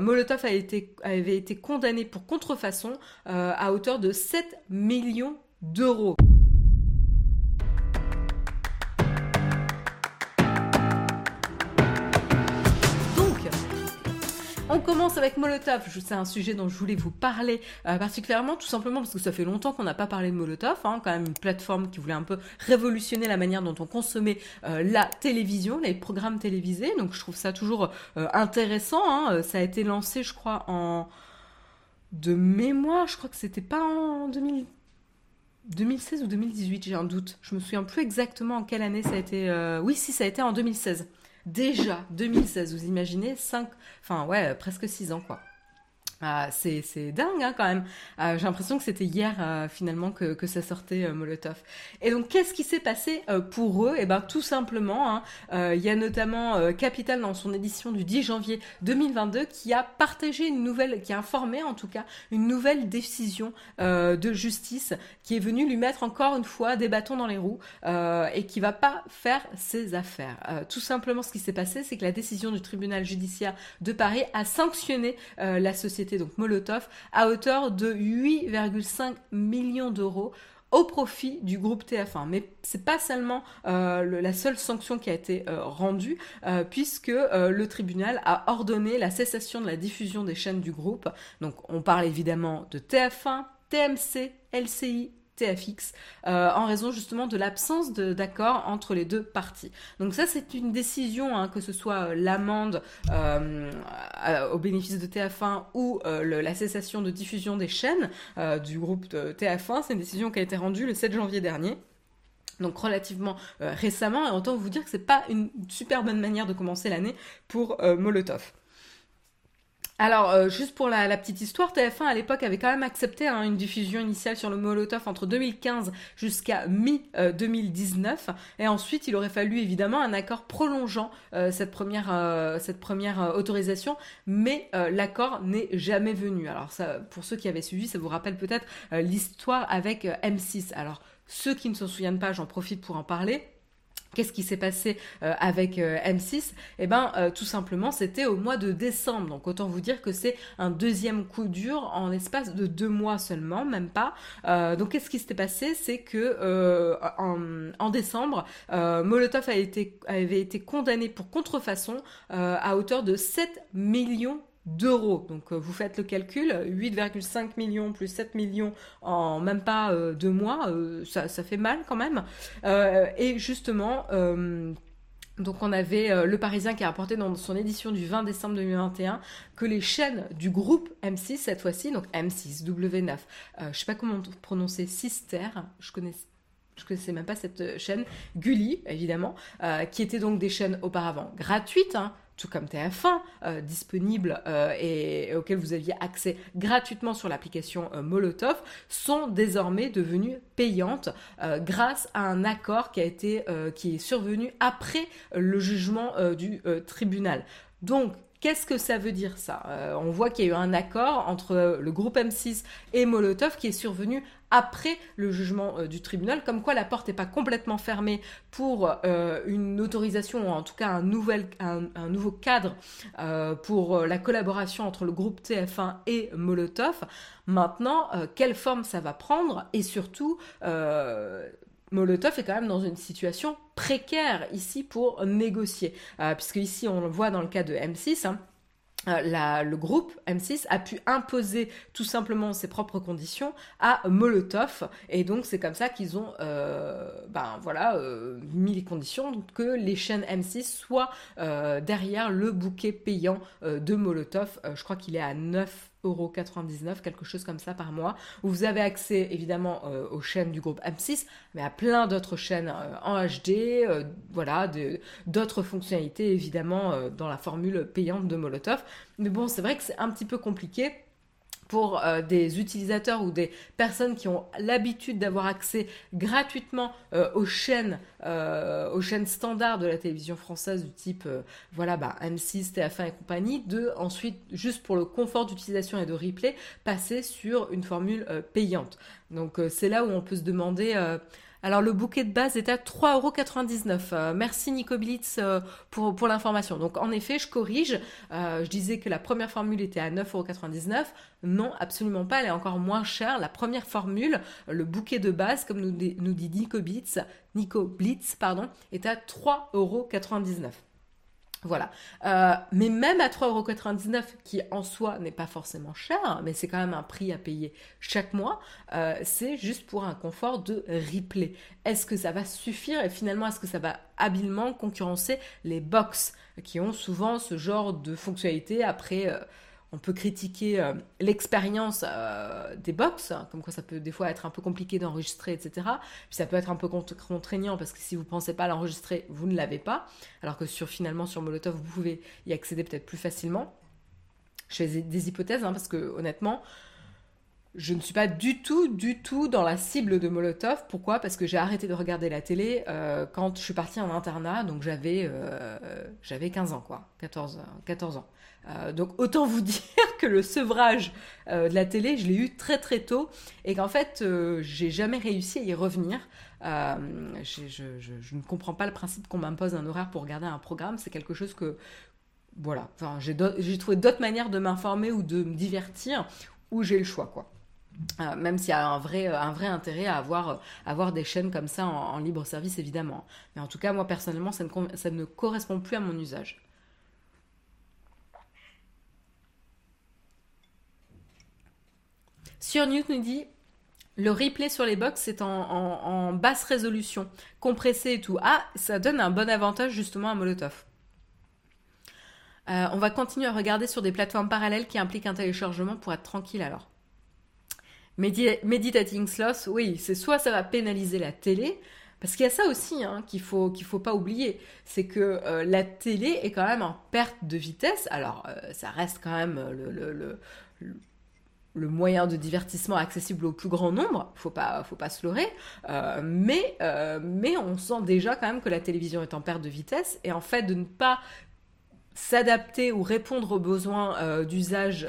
Molotov avait été condamné pour contrefaçon à hauteur de 7 millions d'euros. On commence avec Molotov. C'est un sujet dont je voulais vous parler euh, particulièrement, tout simplement parce que ça fait longtemps qu'on n'a pas parlé de Molotov. Hein, quand même une plateforme qui voulait un peu révolutionner la manière dont on consommait euh, la télévision, les programmes télévisés. Donc je trouve ça toujours euh, intéressant. Hein. Ça a été lancé, je crois, en de mémoire. Je crois que c'était pas en 2016 ou 2018, j'ai un doute. Je me souviens plus exactement en quelle année ça a été. Oui, si, ça a été en 2016. Déjà, 2016, vous imaginez 5, enfin ouais, presque 6 ans quoi. Ah, c'est, dingue hein, quand même. Ah, j'ai l'impression que c'était hier euh, finalement que, que, ça sortait euh, Molotov. Et donc qu'est-ce qui s'est passé euh, pour eux? Eh ben tout simplement, hein, il y a notamment Capital dans son édition du 10 janvier 2022 qui a partagé une nouvelle, qui a informé en tout cas une nouvelle décision de justice qui est venue lui mettre encore une fois des bâtons dans les roues et qui va pas faire ses affaires. tout simplement, ce qui s'est passé, c'est que la décision du tribunal judiciaire de Paris a sanctionné la société donc Molotov, à hauteur de 8,5 millions d'euros au profit du groupe TF1. Mais c'est pas seulement euh, la seule sanction qui a été euh, rendue, euh, puisque le tribunal a ordonné la cessation de la diffusion des chaînes du groupe. Donc on parle évidemment de TF1, TMC, LCI, TFX euh, en raison justement de l'absence d'accord entre les deux parties. Donc ça c'est une décision, hein, que ce soit euh, l'amende euh, au bénéfice de TF1 ou la cessation de diffusion des chaînes du groupe de TF1, c'est une décision qui a été rendue le 7 janvier dernier donc relativement récemment, et autant vous dire que c'est pas une super bonne manière de commencer l'année pour Molotov. Alors, euh, juste pour la, petite histoire, TF1 à l'époque avait quand même accepté hein, une diffusion initiale sur le Molotov entre 2015 jusqu'à mi-2019. et ensuite, il aurait fallu évidemment un accord prolongeant euh, cette première, euh, autorisation. Mais l'accord n'est jamais venu. Alors, pour ceux qui avaient suivi, ça vous rappelle peut-être l'histoire avec M6. Alors, ceux qui ne s'en souviennent pas, j'en profite pour en parler. Qu'est-ce qui s'est passé euh, avec euh, M6 Eh ben, euh, tout simplement, c'était au mois de décembre. Donc, autant vous dire que c'est un deuxième coup dur en espace de deux mois seulement, même pas. donc, qu'est-ce qui s'était passé? C'est que en, décembre, Molotov avait été condamné pour contrefaçon à hauteur de 7 millions d'euros. Donc euh, vous faites le calcul, 8,5 millions plus 7 millions en même pas euh, deux mois, euh, ça, fait mal quand même. et justement, donc on avait le Parisien qui a rapporté dans son édition du 20 décembre 2021 que les chaînes du groupe M6 cette fois-ci, donc M6, W9, je sais pas comment prononcer, Sister, je connais je connaissais même pas cette chaîne, Gulli évidemment, qui étaient donc des chaînes auparavant gratuites, hein, tout comme TF1, euh, disponible euh, et, auquel vous aviez accès gratuitement sur l'application euh, Molotov, sont désormais devenues payantes grâce à un accord qui a été qui est survenu après le jugement du tribunal. Donc Qu'est-ce que ça veut dire ça? On voit qu'il y a eu un accord entre le groupe M6 et Molotov qui est survenu après le jugement euh, du tribunal, comme quoi la porte n'est pas complètement fermée pour euh, une autorisation, ou en tout cas un, nouvel, un, nouveau cadre euh, pour la collaboration entre le groupe TF1 et Molotov. Maintenant, quelle forme ça va prendre? Et surtout... Molotov est quand même dans une situation précaire ici pour négocier, puisque ici on le voit dans le cas de M6, hein, euh, le groupe M6 a pu imposer tout simplement ses propres conditions à Molotov. Et donc c'est comme ça qu'ils ont euh, ben voilà euh, mis les conditions que les chaînes M6 soient derrière le bouquet payant de Molotov. Je crois qu'il est à 9 99 quelque chose comme ça par mois, où vous avez accès évidemment euh, aux chaînes du groupe M6, mais à plein d'autres chaînes euh, en HD, euh, voilà, d'autres fonctionnalités évidemment dans la formule payante de Molotov. Mais bon, c'est vrai que c'est un petit peu compliqué pour euh, des utilisateurs ou des personnes qui ont l'habitude d'avoir accès gratuitement euh, aux chaînes euh, aux chaînes standards de la télévision française du type voilà bah, M6, TF1 et compagnie de ensuite juste pour le confort d'utilisation et de replay passer sur une formule payante. Donc c'est là où on peut se demander Alors le bouquet de base est à 3,99€. Euh, merci Nico Blitz euh, pour, l'information. Donc en effet, je corrige. Euh, je disais que la première formule était à 9,99€. Non, absolument pas. Elle est encore moins chère. La première formule, le bouquet de base, comme nous, nous dit Nico Blitz, Nico Blitz, pardon, est à 3,99€. Voilà. Euh, mais même à 3,99€, qui en soi n'est pas forcément cher, mais c'est quand même un prix à payer chaque mois, euh, c'est juste pour un confort de replay. Est-ce que ça va suffire et finalement est-ce que ça va habilement concurrencer les box qui ont souvent ce genre de fonctionnalité après... Euh, on peut critiquer euh, l'expérience euh, des box, hein, comme quoi ça peut des fois être un peu compliqué d'enregistrer, etc. Puis ça peut être un peu contraignant parce que si vous ne pensez pas l'enregistrer, vous ne l'avez pas. Alors que sur finalement sur Molotov, vous pouvez y accéder peut-être plus facilement. Je fais des hypothèses hein, parce que honnêtement, je ne suis pas du tout, du tout dans la cible de Molotov. Pourquoi? Parce que j'ai arrêté de regarder la télé euh, quand je suis partie en internat, donc j'avais j'avais 15 ans, quoi, 14, 14 ans. Euh, donc autant vous dire que le sevrage euh, de la télé, je l'ai eu très très tôt et qu'en fait, euh, j'ai jamais réussi à y revenir. Je, ne comprends pas le principe qu'on m'impose un horaire pour regarder un programme. C'est quelque chose que, voilà, j'ai trouvé d'autres manières de m'informer ou de me divertir où j'ai le choix, quoi. même s'il y a un vrai, intérêt à avoir, des chaînes comme ça en, libre service, évidemment. Mais en tout cas, moi personnellement, ça ne, ça ne correspond plus à mon usage. Sur Newt nous dit le replay sur les box c'est en, basse résolution, compressé et tout. Ah, ça donne un bon avantage justement à Molotov. Euh, on va continuer à regarder sur des plateformes parallèles qui impliquent un téléchargement pour être tranquille alors. meditating Sloth, oui, c'est soit ça va pénaliser la télé, parce qu'il y a ça aussi hein, qu'il faut faut pas oublier, c'est que euh, la télé est quand même en perte de vitesse. Alors euh, ça reste quand même le moyen de divertissement accessible au plus grand nombre, faut pas, faut pas se leurrer, euh, mais, euh, mais on sent déjà quand même que la télévision est en perte de vitesse, et en fait de ne pas s'adapter ou répondre aux besoins euh, d'usage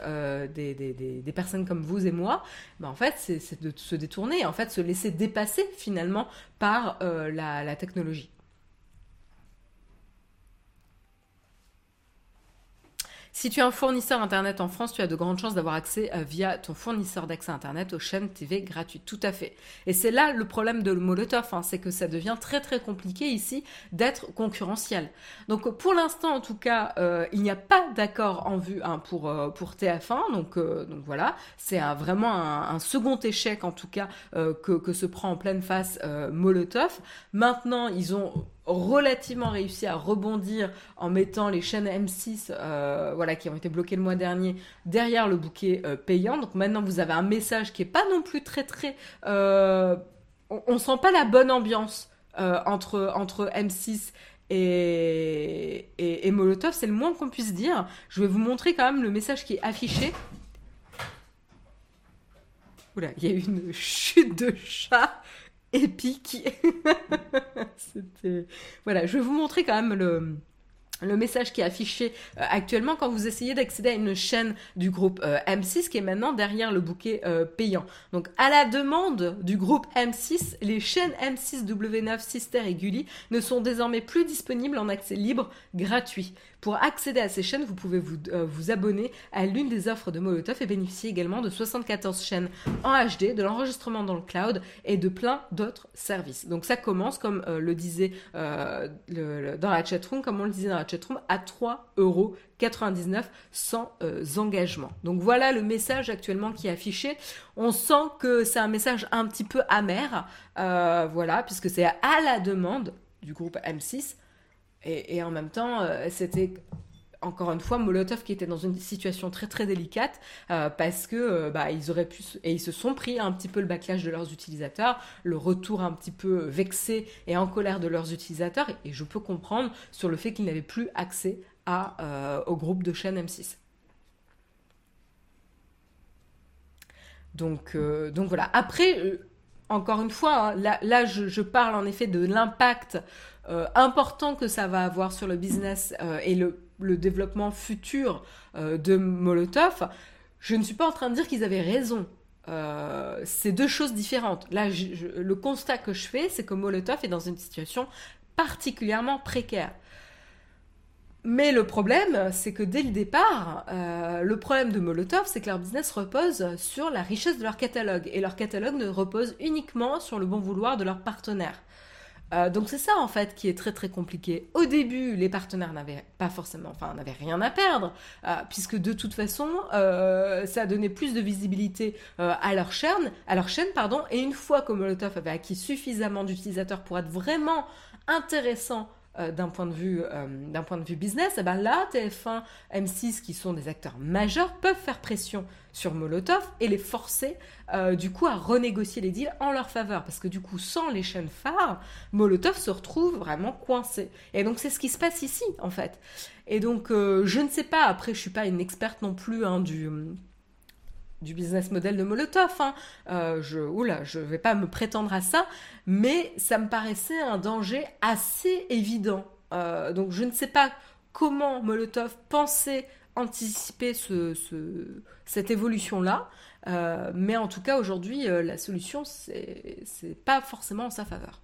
des, des, personnes comme vous et moi, ben en fait c'est de se détourner, en fait se laisser dépasser finalement par la technologie. Si tu es un fournisseur Internet en France, tu as de grandes chances d'avoir accès euh, via ton fournisseur d'accès Internet aux chaînes TV gratuites. Tout à fait. Et c'est là le problème de Molotov, hein, c'est que ça devient très très compliqué ici d'être concurrentiel. Donc pour l'instant, en tout cas, euh, il n'y a pas d'accord en vue hein, pour, euh, pour TF1. Donc, voilà, c'est vraiment un, second échec en tout cas que se prend en pleine face Molotov. Maintenant, ils ont relativement réussi à rebondir en mettant les chaînes M6 euh, voilà, qui ont été bloquées le mois dernier derrière le bouquet euh, payant. Donc maintenant vous avez un message qui est pas non plus très très... Euh, on, on, sent pas la bonne ambiance entre, entre M6 et, et, Molotov, c'est le moins qu'on puisse dire. Je vais vous montrer quand même le message qui est affiché. Oula, il y a une chute de chat épique. Voilà, je vais vous montrer quand même le le message qui est affiché euh, actuellement quand vous essayez d'accéder à une chaîne du groupe euh, M6 qui est maintenant derrière le bouquet euh, payant. Donc à la demande du groupe M6, les chaînes M6 W9, Sister et Gulli ne sont désormais plus disponibles en accès libre gratuit. Pour accéder à ces chaînes, vous pouvez vous, euh, vous abonner à l'une des offres de Molotov et bénéficier également de 74 chaînes en HD, de l'enregistrement dans le cloud et de plein d'autres services. Donc ça commence, comme euh, le disait euh, dans la chatroom, comme on le disait dans la chatroom, à 3 euros 99 sans engagement. Donc voilà le message actuellement qui est affiché. On sent que c'est un message un petit peu amer, voilà, puisque c'est à la demande du groupe M6 et, en même temps, euh, c'était encore une fois Molotov qui était dans une situation très très délicate euh, parce que euh, bah, ils auraient pu et ils se sont pris un petit peu le backlash de leurs utilisateurs, le retour un petit peu vexé et en colère de leurs utilisateurs et, je peux comprendre sur le fait qu'ils n'avaient plus accès à, au groupe de chaîne M6. Donc, donc voilà. Après, encore une fois, hein, là, je, parle en effet de l'impact euh, important que ça va avoir sur le business euh, et le, développement futur euh, de Molotov. Je ne suis pas en train de dire qu'ils avaient raison. c'est deux choses différentes. Là, le constat que je fais, c'est que Molotov est dans une situation particulièrement précaire. Mais le problème, c'est que dès le départ, le problème de Molotov, c'est que leur business repose sur la richesse de leur catalogue. Et leur catalogue ne repose uniquement sur le bon vouloir de leurs partenaires. Euh, donc c'est ça en fait qui est très très compliqué. Au début, les partenaires n'avaient pas forcément, enfin n'avaient rien à perdre, euh, puisque de toute façon, ça a donné plus de visibilité à leur chaîne, à leur chaîne pardon. Et une fois que Molotov avait acquis suffisamment d'utilisateurs pour être vraiment intéressant euh, d'un point de vue euh, d'un point de vue business, eh ben là TF1, M6 qui sont des acteurs majeurs peuvent faire pression sur Molotov et les forcer euh, du coup à renégocier les deals en leur faveur parce que du coup sans les chaînes phares, Molotov se retrouve vraiment coincé. Et donc c'est ce qui se passe ici en fait. Et donc je ne sais pas après je suis pas une experte non plus hein, du du business model de Molotov. Hein. Euh, je, oula, je vais pas me prétendre à ça, mais ça me paraissait un danger assez évident. Euh, donc je ne sais pas comment Molotov pensait anticiper ce, cette évolution-là, euh, mais en tout cas aujourd'hui, la solution, c'est pas forcément en sa faveur.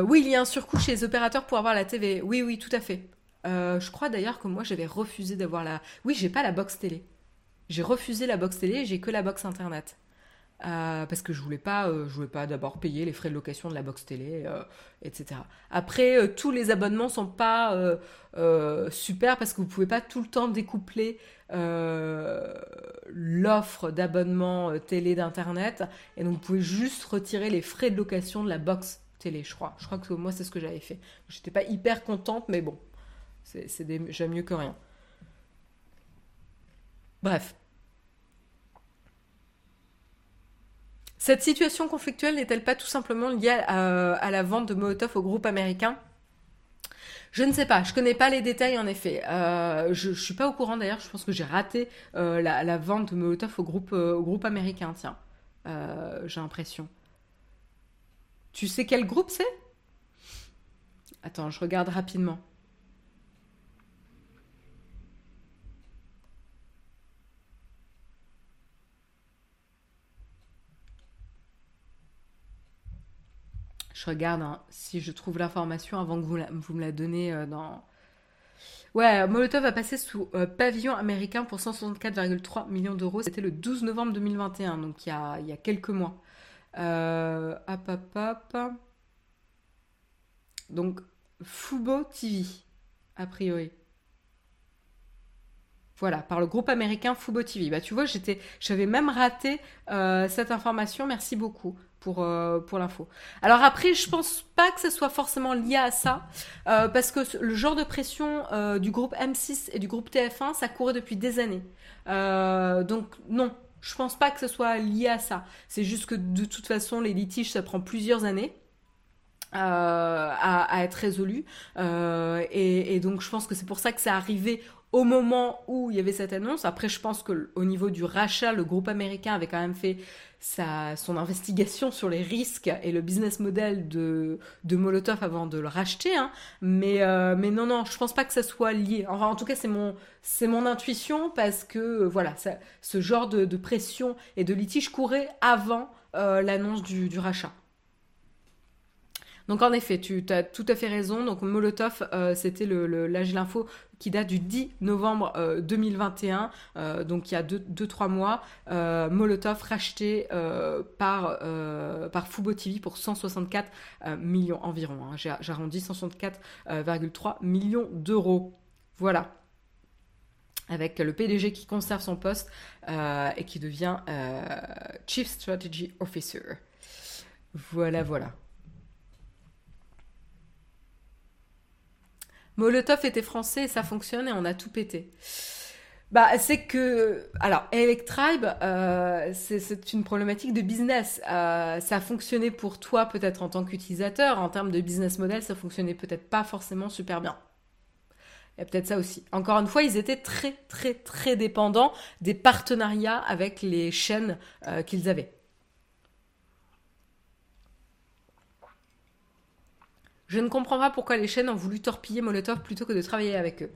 oui, il y a un surcoût chez les opérateurs pour avoir la TV. Oui, oui, tout à fait. Euh, je crois d'ailleurs que moi j'avais refusé d'avoir la. Oui, j'ai pas la box télé. J'ai refusé la box télé, j'ai que la box internet. Euh, parce que je voulais pas, euh, voulais pas d'abord payer les frais de location de la box télé, etc. Après, tous les abonnements sont pas super parce que vous pouvez pas tout le temps découpler l'offre d'abonnement télé d'internet et donc vous pouvez juste retirer les frais de location de la box télé, je crois. Je crois que moi c'est ce que j'avais fait. J'étais pas hyper contente, mais bon, c'est déjà mieux que rien. Bref. Cette situation conflictuelle n'est-elle pas tout simplement liée à, la vente de Molotov au groupe américain? Je ne sais pas, je connais pas les détails en effet. Euh, je, ne suis pas au courant d'ailleurs, je pense que j'ai raté euh, la, vente de Molotov au groupe, euh, au groupe américain, tiens. j'ai l'impression. Tu sais quel groupe c'est? Attends, je regarde rapidement. Je regarde hein, si je trouve l'information avant que vous, me la donnez euh, dans. Ouais, Molotov a passé sous euh, pavillon américain pour 164,3 millions d'euros. C'était le 12 novembre 2021, donc il y a, quelques mois. Euh, hop, hop, hop. Donc, Fubo TV, a priori. Voilà, par le groupe américain Fubo TV. Bah, tu vois, j'avais même raté cette information. Merci beaucoup pour, euh, pour l'info. Alors après, je pense pas que ce soit forcément lié à ça, euh, parce que le genre de pression euh, du groupe M6 et du groupe TF1, ça courait depuis des années. donc non, je pense pas que ce soit lié à ça. C'est juste que de toute façon, les litiges, ça prend plusieurs années. À, à, être résolu et, et, donc je pense que c'est pour ça que c'est arrivé au moment où il y avait cette annonce. Après, je pense que au niveau du rachat, le groupe américain avait quand même fait sa, son investigation sur les risques et le business model de, Molotov avant de le racheter. Hein. Mais, euh, mais non, non, je pense pas que ça soit lié. Enfin, en tout cas, c'est mon, c'est mon intuition parce que voilà, ça, ce genre de, pression et de litige courait avant euh, l'annonce du rachat. Donc en effet, tu as tout à fait raison. Donc Molotov, euh, c'était le, l'âge l'info qui date du 10 novembre 2021, euh, euh, donc il y a 2-3 mois. Molotov racheté par, par Fubo TV pour 164 millions environ. Hein. J'ai, arrondi 164,3 millions d'euros. Voilà avec le PDG qui conserve son poste et qui devient Chief Strategy Officer. Voilà, voilà. Molotov était français et ça fonctionne et on a tout pété. Bah, c'est que, alors, Electribe, euh, c'est une problématique de business. Euh, ça a fonctionné pour toi peut-être en tant qu'utilisateur. En termes de business model, ça fonctionnait peut-être pas forcément super bien. Il y a peut-être ça aussi. Encore une fois, ils étaient très, très, très dépendants des partenariats avec les chaînes euh, qu'ils avaient. Je ne comprends pas pourquoi les chaînes ont voulu torpiller Molotov plutôt que de travailler avec eux.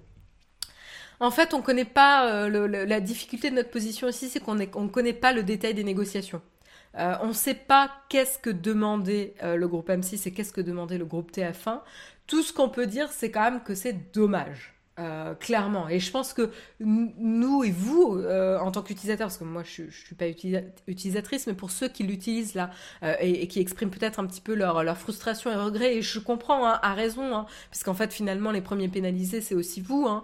En fait, on ne connaît pas la difficulté de notre position ici, c'est qu'on ne connaît pas le détail des négociations. on ne sait pas qu'est-ce que demandait le groupe M6 et qu'est-ce que demandait le groupe TF1. Tout ce qu'on peut dire, c'est quand même que c'est dommage. Euh, clairement. Et je pense que nous et vous, euh, en tant qu'utilisateurs, parce que moi je, ne suis pas utilisatrice, mais pour ceux qui l'utilisent là euh, et, qui expriment peut-être un petit peu leur, frustration et regret, et je comprends hein, à raison, hein, puisqu'en fait finalement les premiers pénalisés c'est aussi vous, hein,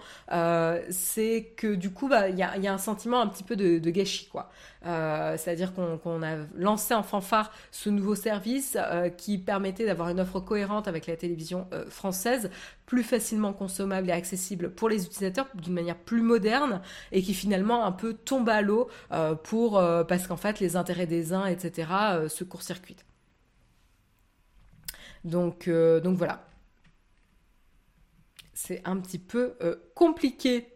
c'est que du coup bah, il y, a, un sentiment un petit peu de, gâchis quoi. C'est-à-dire qu'on a lancé en fanfare ce nouveau service qui permettait d'avoir une offre cohérente avec la télévision française, plus facilement consommable et accessible pour les utilisateurs d'une manière plus moderne et qui finalement un peu tombe à l'eau pour parce qu'en fait les intérêts des uns, etc., se court-circuitent. Donc, donc voilà. C'est un petit peu compliqué.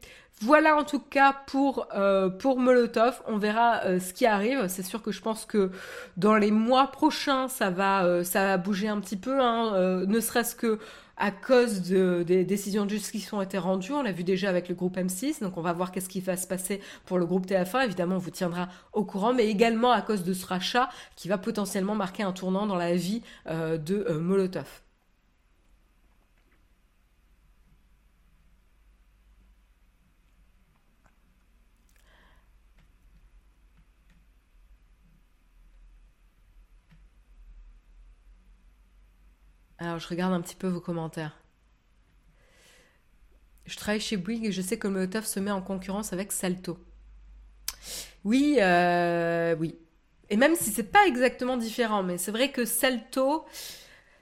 Voilà en tout cas pour, euh, pour Molotov. On verra euh, ce qui arrive. C'est sûr que je pense que dans les mois prochains, ça va, euh, ça va bouger un petit peu, hein, ne serait-ce que à cause des décisions de justice qui ont été rendues. On l'a vu déjà avec le groupe M6, donc on va voir qu'est-ce qui va se passer pour le groupe TF1. Évidemment, on vous tiendra au courant, mais également à cause de ce rachat qui va potentiellement marquer un tournant dans la vie de Molotov. Alors, je regarde un petit peu vos commentaires. Je travaille chez Bouygues et je sais que le Molotov se met en concurrence avec Salto. Oui, euh, oui. Et même si c'est pas exactement différent, mais c'est vrai que Salto,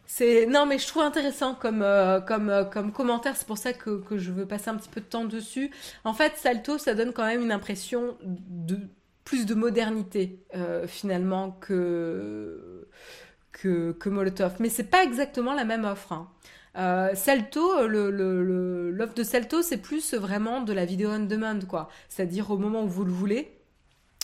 c'est non, mais je trouve intéressant comme euh, comme euh, comme commentaire. C'est pour ça que, que je veux passer un petit peu de temps dessus. En fait, Salto, ça donne quand même une impression de plus de modernité finalement que que, Molotov. Mais c'est pas exactement la même offre. Hein. Euh, l'offre de Salto, c'est plus vraiment de la vidéo on demand, quoi. C'est-à-dire au moment où vous le voulez.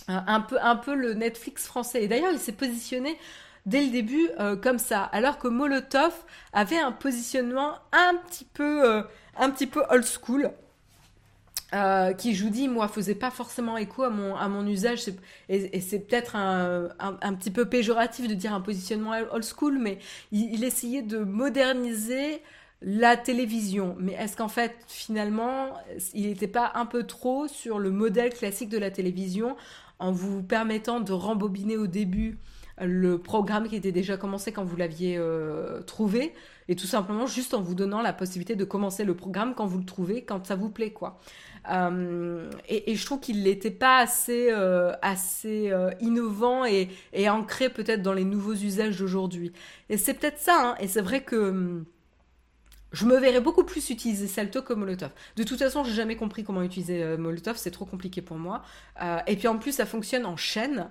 Euh, un, peu, un peu le Netflix français. Et d'ailleurs, il s'est positionné dès le début euh, comme ça. Alors que Molotov avait un positionnement un peu, un petit peu old school. Euh, qui, je vous dis, moi, faisait pas forcément écho à mon, à mon usage. Et, c'est peut-être un, un, petit peu péjoratif de dire un positionnement old school, mais il, essayait de moderniser la télévision. Mais est-ce qu'en fait, finalement, il n'était pas un peu trop sur le modèle classique de la télévision en vous permettant de rembobiner au début le programme qui était déjà commencé quand vous l'aviez euh, trouvé et tout simplement juste en vous donnant la possibilité de commencer le programme quand vous le trouvez, quand ça vous plaît, quoi. Euh, et, je trouve qu'il n'était pas assez, euh, assez innovant et, ancré peut-être dans les nouveaux usages d'aujourd'hui. Et c'est peut-être ça, hein, et c'est vrai que hum, je me verrais beaucoup plus utiliser Salto que Molotov. De toute façon, j'ai jamais compris comment utiliser Molotov, c'est trop compliqué pour moi. et puis en plus, ça fonctionne en chaîne.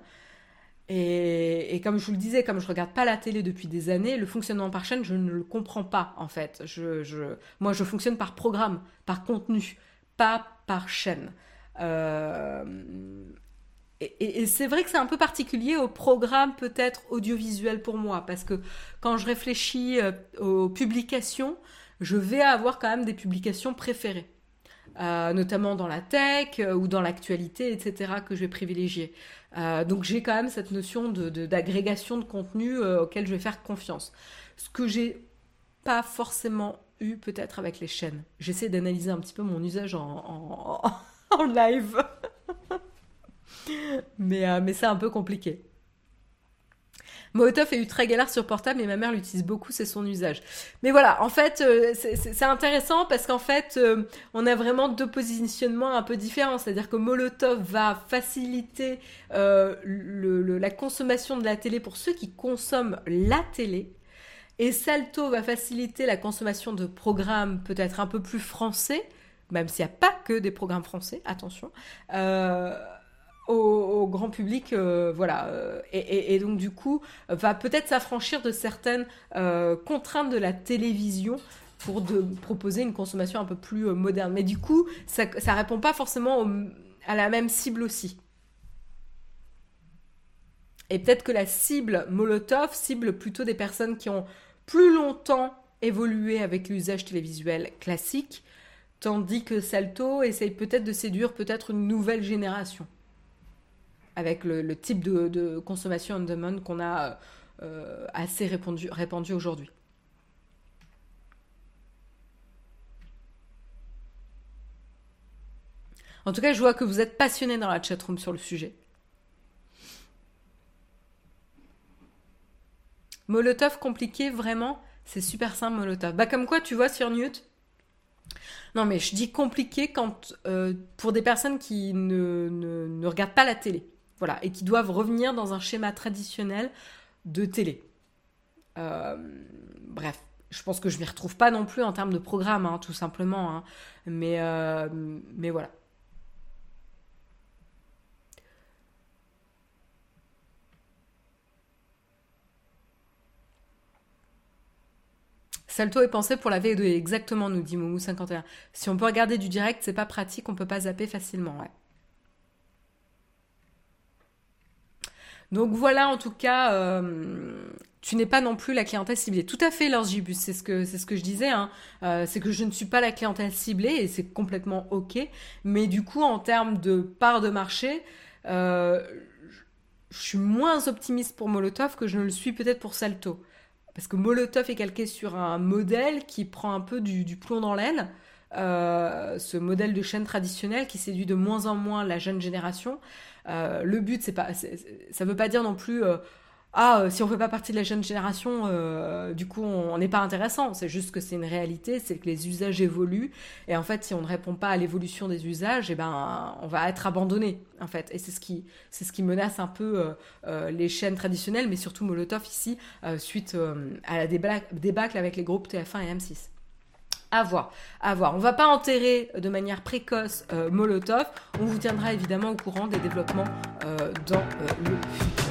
Et, comme je vous le disais, comme je regarde pas la télé depuis des années, le fonctionnement par chaîne, je ne le comprends pas en fait. Je, moi, je fonctionne par programme, par contenu, pas par chaîne. Euh, et, c'est vrai que c'est un peu particulier au programme peut-être audiovisuel pour moi, parce que quand je réfléchis euh, aux publications, je vais avoir quand même des publications préférées. Euh, notamment dans la tech ou dans l'actualité, etc., que je vais privilégier. donc j'ai quand même cette notion d'agrégation de, de contenu auquel je vais faire confiance. Ce que j'ai pas forcément eu peut-être avec les chaînes. J'essaie d'analyser un petit peu mon usage en, en, live. mais euh, mais c'est un peu compliqué. Molotov est eu très galère sur portable, mais ma mère l'utilise beaucoup, c'est son usage. Mais voilà, en fait, euh, c'est intéressant parce qu'en fait, euh, on a vraiment deux positionnements un peu différents. C'est-à-dire que Molotov va faciliter la consommation de la télé pour ceux qui consomment la télé. Et Salto va faciliter la consommation de programmes peut-être un peu plus français, même s'il n'y a pas que des programmes français, attention, euh, au, grand public, euh, voilà. Euh, et, donc du coup, va peut-être s'affranchir de certaines contraintes de la télévision pour proposer une consommation un peu plus moderne. Mais du coup, ça ne répond pas forcément à la même cible aussi. Et peut-être que la cible Molotov cible plutôt des personnes qui ont plus longtemps évolué avec l'usage télévisuel classique Tandis que Salto essaye peut-être de séduire peut-être une nouvelle génération. Avec le, type de, consommation on demand qu'on a euh, assez répandu, aujourd'hui. En tout cas, je vois que vous êtes passionné dans la chatroom sur le sujet. Molotov compliqué, vraiment, c'est super simple Molotov. Bah comme quoi, tu vois sur Newt, non, mais je dis compliqué quand euh, pour des personnes qui ne, ne, regardent pas la télé, voilà, et qui doivent revenir dans un schéma traditionnel de télé. Euh, bref, je pense que je m'y retrouve pas non plus en termes de programme, hein, tout simplement, hein. mais, euh, mais voilà. Salto est pensé pour la VO2, exactement, nous dit Moumou51. Si on peut regarder du direct, c'est pas pratique, on peut pas zapper facilement, ouais. Donc voilà, en tout cas, euh, tu n'es pas non plus la clientèle ciblée. Tout à fait, Gibus, c'est ce que ce que je disais. Hein. Euh, c'est que je ne suis pas la clientèle ciblée et c'est complètement ok. Mais du coup, en termes de part de marché, euh, je suis moins optimiste pour Molotov que je ne le suis peut-être pour Salto. Parce que Molotov est calqué sur un modèle qui prend un peu du, plomb dans l'aile. Ce modèle de chaîne traditionnelle qui séduit de moins en moins la jeune génération. Euh, le but, c'est pas, ça veut pas dire non plus euh, ah, euh, si on fait pas partie de la jeune génération, du coup, on n'est pas intéressant. C'est juste que c'est une réalité, c'est que les usages évoluent. Et en fait, si on ne répond pas à l'évolution des usages, eh ben, on va être abandonné, en fait. Et c'est ce qui, c'est ce qui menace un peu les chaînes traditionnelles, mais surtout Molotov ici, suite à la débâcle avec les groupes TF1 et M6. À voir, à voir. On va pas enterrer de manière précoce Molotov. On vous tiendra évidemment au courant des développements dans le futur.